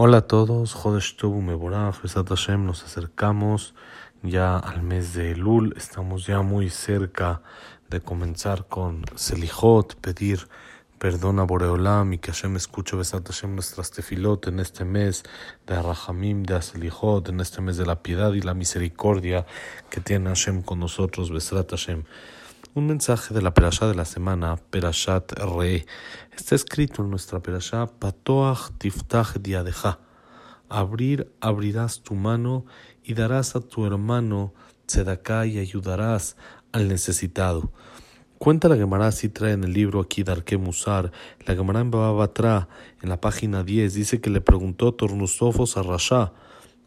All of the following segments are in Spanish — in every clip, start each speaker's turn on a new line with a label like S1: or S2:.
S1: Hola a todos, Jodesh Tobu Meborach, Hashem, nos acercamos ya al mes de Elul, estamos ya muy cerca de comenzar con Selijot, pedir perdón a Boreolam y que Hashem escuche Besat Hashem nuestras tefilot en este mes de Arrahamim, de Selijot, en este mes de la piedad y la misericordia que tiene Hashem con nosotros, Besat Hashem. Un mensaje de la perashá de la semana, Perashat Re. Está escrito en nuestra perashá, Patoach tiftach diadeja. Abrir, abrirás tu mano y darás a tu hermano tzedaká y ayudarás al necesitado. Cuenta la Gemara, así trae en el libro aquí Darke Musar, la Gemara en Baba en la página 10, dice que le preguntó Tornusofos a Rasha,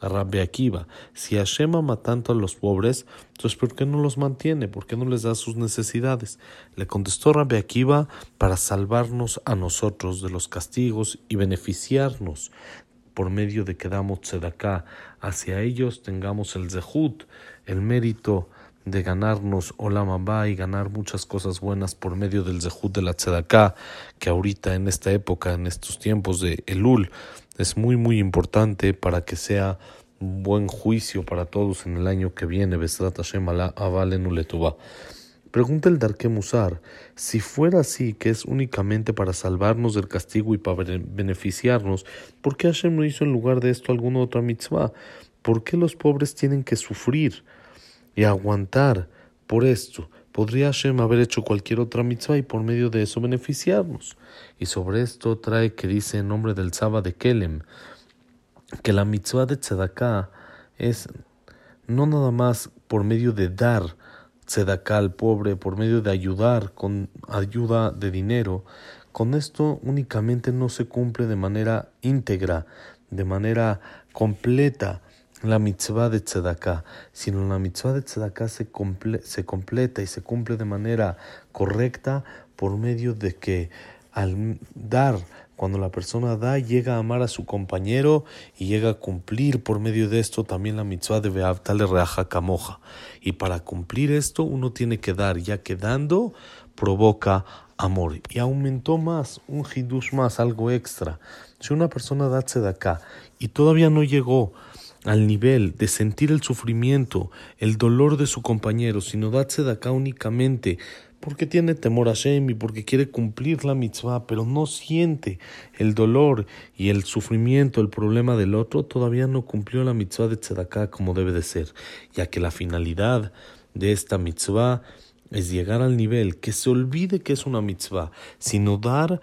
S1: Rabbi Akiva, si Hashem ama tanto a los pobres, entonces ¿por qué no los mantiene? ¿Por qué no les da sus necesidades? Le contestó Rabbi Akiva para salvarnos a nosotros de los castigos y beneficiarnos por medio de que damos tzedaká hacia ellos, tengamos el zehut, el mérito de ganarnos Olam Abba y ganar muchas cosas buenas por medio del zehut de la tzedaká, que ahorita en esta época, en estos tiempos de Elul, es muy muy importante para que sea buen juicio para todos en el año que viene. Besrat Hashem Pregunta el Darke Musar, si fuera así, que es únicamente para salvarnos del castigo y para beneficiarnos, ¿por qué Hashem no hizo en lugar de esto alguna otra mitzvah? ¿Por qué los pobres tienen que sufrir y aguantar por esto? Podría Hashem haber hecho cualquier otra mitzvah y por medio de eso beneficiarnos. Y sobre esto trae que dice en nombre del Saba de Kelem que la mitzvah de Tzedakah es no nada más por medio de dar Tzedakah al pobre, por medio de ayudar con ayuda de dinero. Con esto únicamente no se cumple de manera íntegra, de manera completa la mitzvah de tzedakah, sino la mitzvah de tzedakah se, se completa y se cumple de manera correcta por medio de que al dar, cuando la persona da, llega a amar a su compañero y llega a cumplir por medio de esto también la mitzvah de Beavtale Reaja Camoja. Y para cumplir esto uno tiene que dar, ya que dando provoca amor. Y aumentó más, un hidush más, algo extra. Si una persona da tzedakah y todavía no llegó al nivel de sentir el sufrimiento, el dolor de su compañero, sino de acá únicamente porque tiene temor a Shem y porque quiere cumplir la mitzvah, pero no siente el dolor y el sufrimiento, el problema del otro, todavía no cumplió la mitzvah de Tzedakah como debe de ser, ya que la finalidad de esta mitzvah es llegar al nivel que se olvide que es una mitzvah, sino dar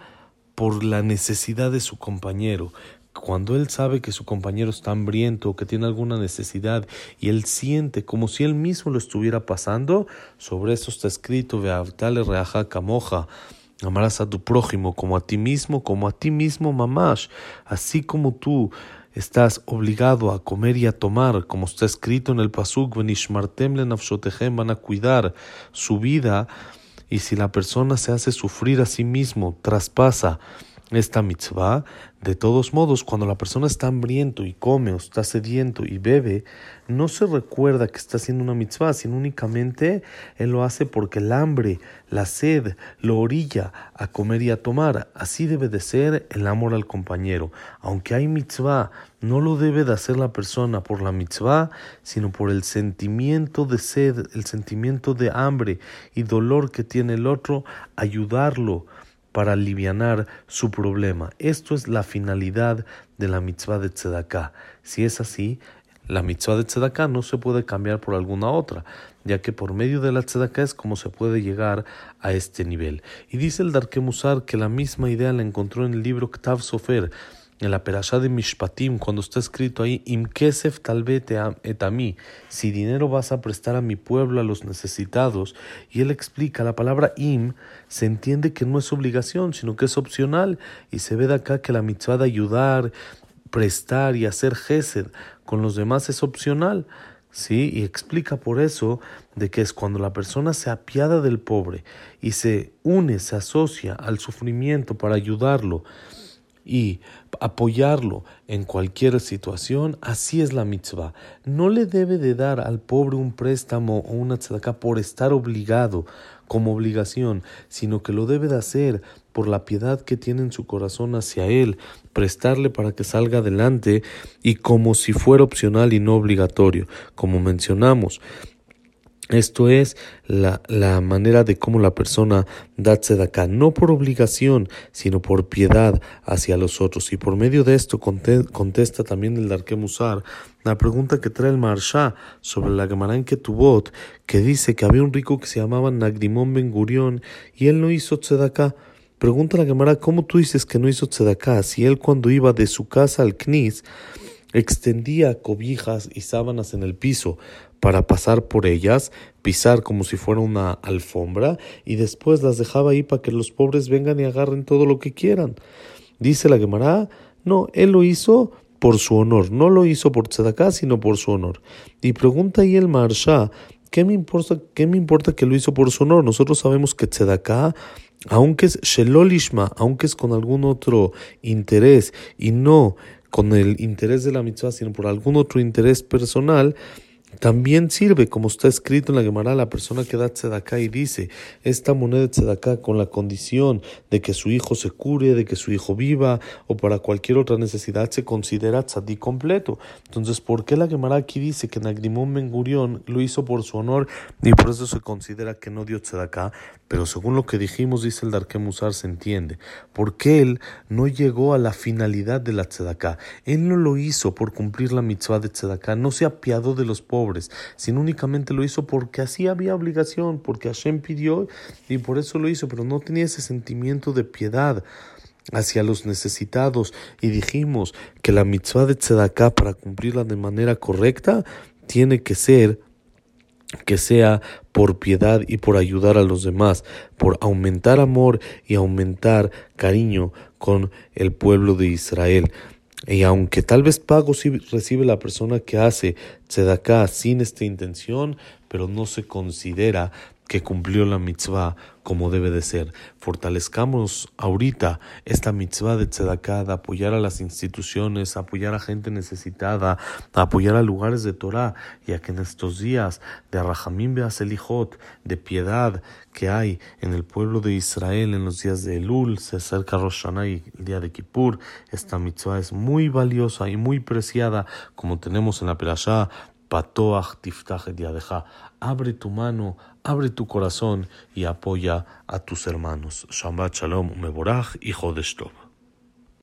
S1: por la necesidad de su compañero, cuando él sabe que su compañero está hambriento o que tiene alguna necesidad y él siente como si él mismo lo estuviera pasando, sobre eso está escrito, Veavtale reaja camoja, amarás a tu prójimo como a ti mismo, como a ti mismo, mamash, así como tú estás obligado a comer y a tomar, como está escrito en el pasuk, venishmartem le van a cuidar su vida, y si la persona se hace sufrir a sí mismo, traspasa esta mitzvah, de todos modos, cuando la persona está hambriento y come o está sediento y bebe, no se recuerda que está haciendo una mitzvah, sino únicamente él lo hace porque el hambre, la sed, lo orilla a comer y a tomar. Así debe de ser el amor al compañero. Aunque hay mitzvah, no lo debe de hacer la persona por la mitzvah, sino por el sentimiento de sed, el sentimiento de hambre y dolor que tiene el otro, ayudarlo para aliviar su problema. Esto es la finalidad de la mitzvah de tzedakah. Si es así, la mitzvah de tzedakah no se puede cambiar por alguna otra, ya que por medio de la tzedakah es como se puede llegar a este nivel. Y dice el Darke Musar que la misma idea la encontró en el libro Ktav Sofer, en la perashá de Mishpatim, cuando está escrito ahí, Im kesef talvete et a mí, si dinero vas a prestar a mi pueblo, a los necesitados, y él explica, la palabra im se entiende que no es obligación, sino que es opcional, y se ve de acá que la mitzvah de ayudar, prestar y hacer gesed con los demás es opcional. ¿sí? Y explica por eso de que es cuando la persona se apiada del pobre y se une, se asocia al sufrimiento para ayudarlo, y apoyarlo en cualquier situación, así es la mitzvah. No le debe de dar al pobre un préstamo o una tzedakah por estar obligado, como obligación, sino que lo debe de hacer por la piedad que tiene en su corazón hacia él, prestarle para que salga adelante y como si fuera opcional y no obligatorio, como mencionamos. Esto es la, la, manera de cómo la persona da acá no por obligación, sino por piedad hacia los otros. Y por medio de esto contesta también el Darke Musar la pregunta que trae el Marsha sobre la Gemara en Ketubot, que dice que había un rico que se llamaba Nagrimón Ben Gurión y él no hizo tzedaká. Pregunta la Gemara, ¿cómo tú dices que no hizo tzedaká si él cuando iba de su casa al Knis extendía cobijas y sábanas en el piso para pasar por ellas, pisar como si fuera una alfombra y después las dejaba ahí para que los pobres vengan y agarren todo lo que quieran. Dice la Gemara, no, él lo hizo por su honor, no lo hizo por tzedaká, sino por su honor. Y pregunta ahí el Marsha, ¿qué me importa, qué me importa que lo hizo por su honor? Nosotros sabemos que tzedaká aunque es shelolishma, aunque es con algún otro interés y no con el interés de la mitzvah, sino por algún otro interés personal, también sirve, como está escrito en la Gemara, la persona que da tzedaká y dice, esta moneda de tzedaká con la condición de que su hijo se cure, de que su hijo viva o para cualquier otra necesidad se considera tzadí completo. Entonces, ¿por qué la Gemara aquí dice que Nagrimón Ben Gurión lo hizo por su honor y por eso se considera que no dio tzedaká? Pero según lo que dijimos, dice el Darke Musar, se entiende. Porque él no llegó a la finalidad de la tzedaká. Él no lo hizo por cumplir la mitzvah de tzedaká, no se apiadó de los pobres sino únicamente lo hizo porque así había obligación, porque Hashem pidió y por eso lo hizo, pero no tenía ese sentimiento de piedad hacia los necesitados y dijimos que la mitzvah de tzedakah para cumplirla de manera correcta tiene que ser que sea por piedad y por ayudar a los demás, por aumentar amor y aumentar cariño con el pueblo de Israel. Y aunque tal vez pago si recibe la persona que hace tzedaká sin esta intención, pero no se considera que cumplió la mitzvah como debe de ser. Fortalezcamos ahorita esta mitzvah de tzedakah, de apoyar a las instituciones, apoyar a gente necesitada, apoyar a lugares de Torah, ya que en estos días de Rahamim Beaselijot, de piedad que hay en el pueblo de Israel, en los días de Elul, se acerca Rosh Hashanah y el día de Kippur, esta mitzvah es muy valiosa y muy preciada, como tenemos en la Perashá, Patoach tiftach yadeja. Abre tu mano, abre tu corazón y apoya a tus hermanos. Shabbat Shalom, Meborach, hijo de Stov.